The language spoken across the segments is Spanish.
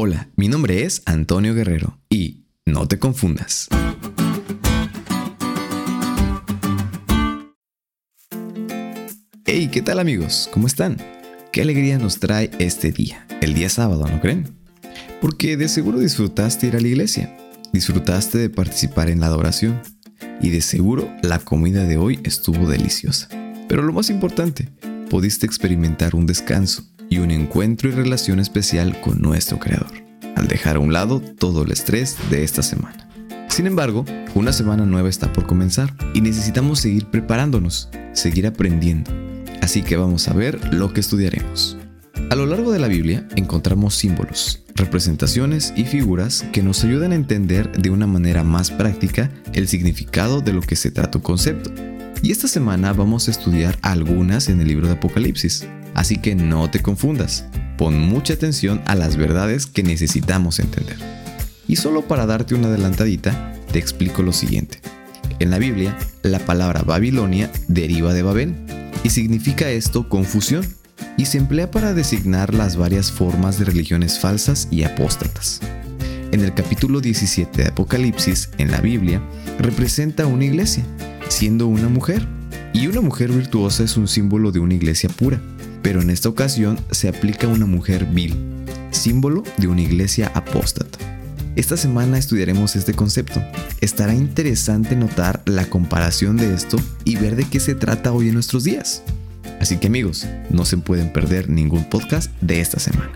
Hola, mi nombre es Antonio Guerrero y no te confundas. Hey, ¿qué tal amigos? ¿Cómo están? Qué alegría nos trae este día, el día sábado, ¿no creen? Porque de seguro disfrutaste ir a la iglesia, disfrutaste de participar en la adoración y de seguro la comida de hoy estuvo deliciosa. Pero lo más importante, pudiste experimentar un descanso y un encuentro y relación especial con nuestro Creador, al dejar a un lado todo el estrés de esta semana. Sin embargo, una semana nueva está por comenzar y necesitamos seguir preparándonos, seguir aprendiendo. Así que vamos a ver lo que estudiaremos. A lo largo de la Biblia encontramos símbolos, representaciones y figuras que nos ayudan a entender de una manera más práctica el significado de lo que se trata un concepto. Y esta semana vamos a estudiar algunas en el libro de Apocalipsis, así que no te confundas, pon mucha atención a las verdades que necesitamos entender. Y solo para darte una adelantadita, te explico lo siguiente. En la Biblia, la palabra Babilonia deriva de Babel, y significa esto confusión, y se emplea para designar las varias formas de religiones falsas y apóstatas. En el capítulo 17 de Apocalipsis, en la Biblia, representa una iglesia, siendo una mujer. Y una mujer virtuosa es un símbolo de una iglesia pura, pero en esta ocasión se aplica una mujer vil, símbolo de una iglesia apóstata. Esta semana estudiaremos este concepto. Estará interesante notar la comparación de esto y ver de qué se trata hoy en nuestros días. Así que amigos, no se pueden perder ningún podcast de esta semana.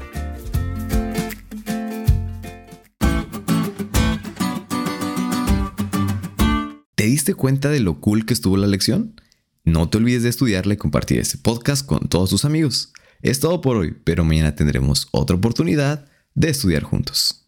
¿Te diste cuenta de lo cool que estuvo la lección? No te olvides de estudiarla y compartir este podcast con todos tus amigos. Es todo por hoy, pero mañana tendremos otra oportunidad de estudiar juntos.